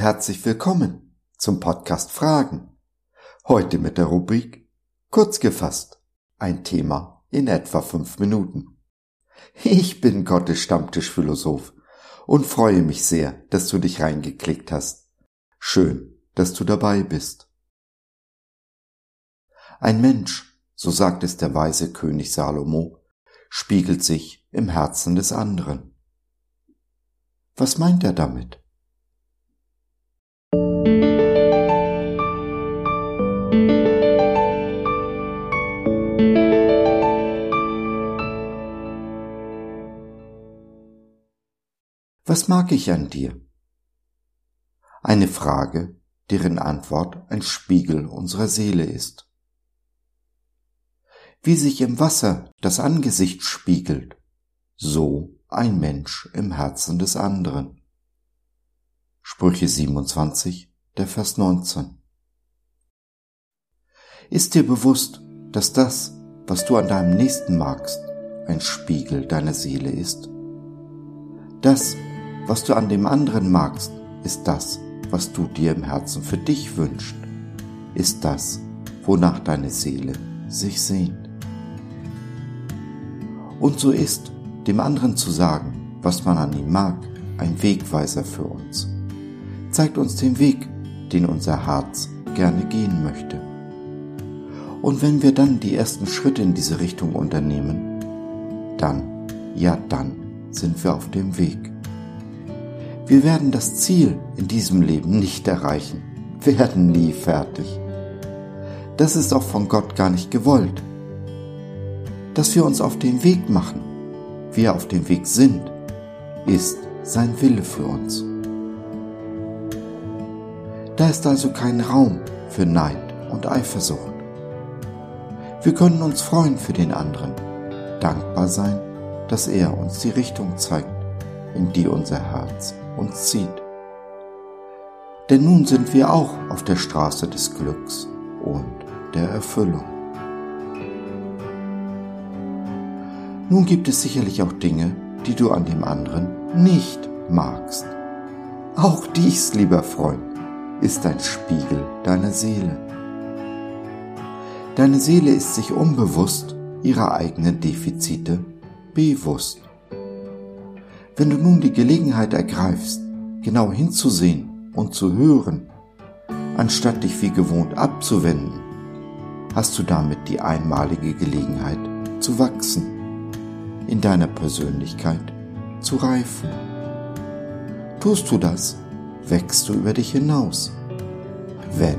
herzlich willkommen zum Podcast Fragen. Heute mit der Rubrik Kurz gefasst. Ein Thema in etwa fünf Minuten. Ich bin Gottes Stammtischphilosoph und freue mich sehr, dass du dich reingeklickt hast. Schön, dass du dabei bist. Ein Mensch, so sagt es der weise König Salomo, spiegelt sich im Herzen des anderen. Was meint er damit? Was mag ich an dir? Eine Frage, deren Antwort ein Spiegel unserer Seele ist. Wie sich im Wasser das Angesicht spiegelt, so ein Mensch im Herzen des anderen. Sprüche 27, der Vers 19. Ist dir bewusst, dass das, was du an deinem Nächsten magst, ein Spiegel deiner Seele ist? Das, was du an dem anderen magst, ist das, was du dir im Herzen für dich wünschst, ist das, wonach deine Seele sich sehnt. Und so ist, dem anderen zu sagen, was man an ihm mag, ein Wegweiser für uns. Zeigt uns den Weg, den unser Herz gerne gehen möchte. Und wenn wir dann die ersten Schritte in diese Richtung unternehmen, dann, ja dann, sind wir auf dem Weg. Wir werden das Ziel in diesem Leben nicht erreichen, werden nie fertig. Das ist auch von Gott gar nicht gewollt. Dass wir uns auf den Weg machen, wir auf dem Weg sind, ist sein Wille für uns. Da ist also kein Raum für Neid und Eifersucht. Wir können uns freuen für den anderen, dankbar sein, dass er uns die Richtung zeigt, in die unser Herz uns zieht. Denn nun sind wir auch auf der Straße des Glücks und der Erfüllung. Nun gibt es sicherlich auch Dinge, die du an dem anderen nicht magst. Auch dies, lieber Freund, ist ein Spiegel deiner Seele. Deine Seele ist sich unbewusst ihrer eigenen Defizite bewusst. Wenn du nun die Gelegenheit ergreifst, genau hinzusehen und zu hören, anstatt dich wie gewohnt abzuwenden, hast du damit die einmalige Gelegenheit zu wachsen, in deiner Persönlichkeit zu reifen. Tust du das, wächst du über dich hinaus. Wenn,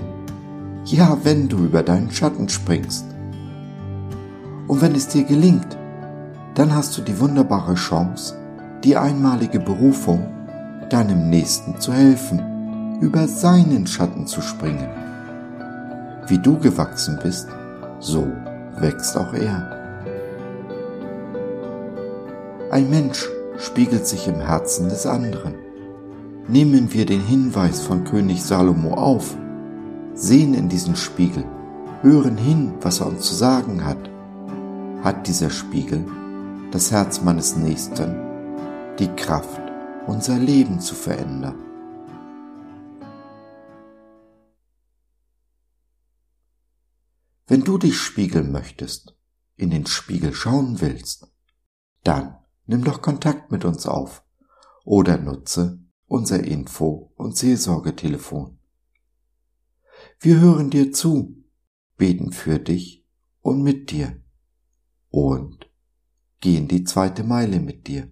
ja, wenn du über deinen Schatten springst. Und wenn es dir gelingt, dann hast du die wunderbare Chance, die einmalige Berufung, deinem Nächsten zu helfen, über seinen Schatten zu springen. Wie du gewachsen bist, so wächst auch er. Ein Mensch spiegelt sich im Herzen des anderen. Nehmen wir den Hinweis von König Salomo auf, sehen in diesen Spiegel, hören hin, was er uns zu sagen hat, hat dieser Spiegel das Herz meines Nächsten die Kraft, unser Leben zu verändern. Wenn du dich spiegeln möchtest, in den Spiegel schauen willst, dann nimm doch Kontakt mit uns auf oder nutze unser Info- und Seelsorgetelefon. Wir hören dir zu, beten für dich und mit dir und gehen die zweite Meile mit dir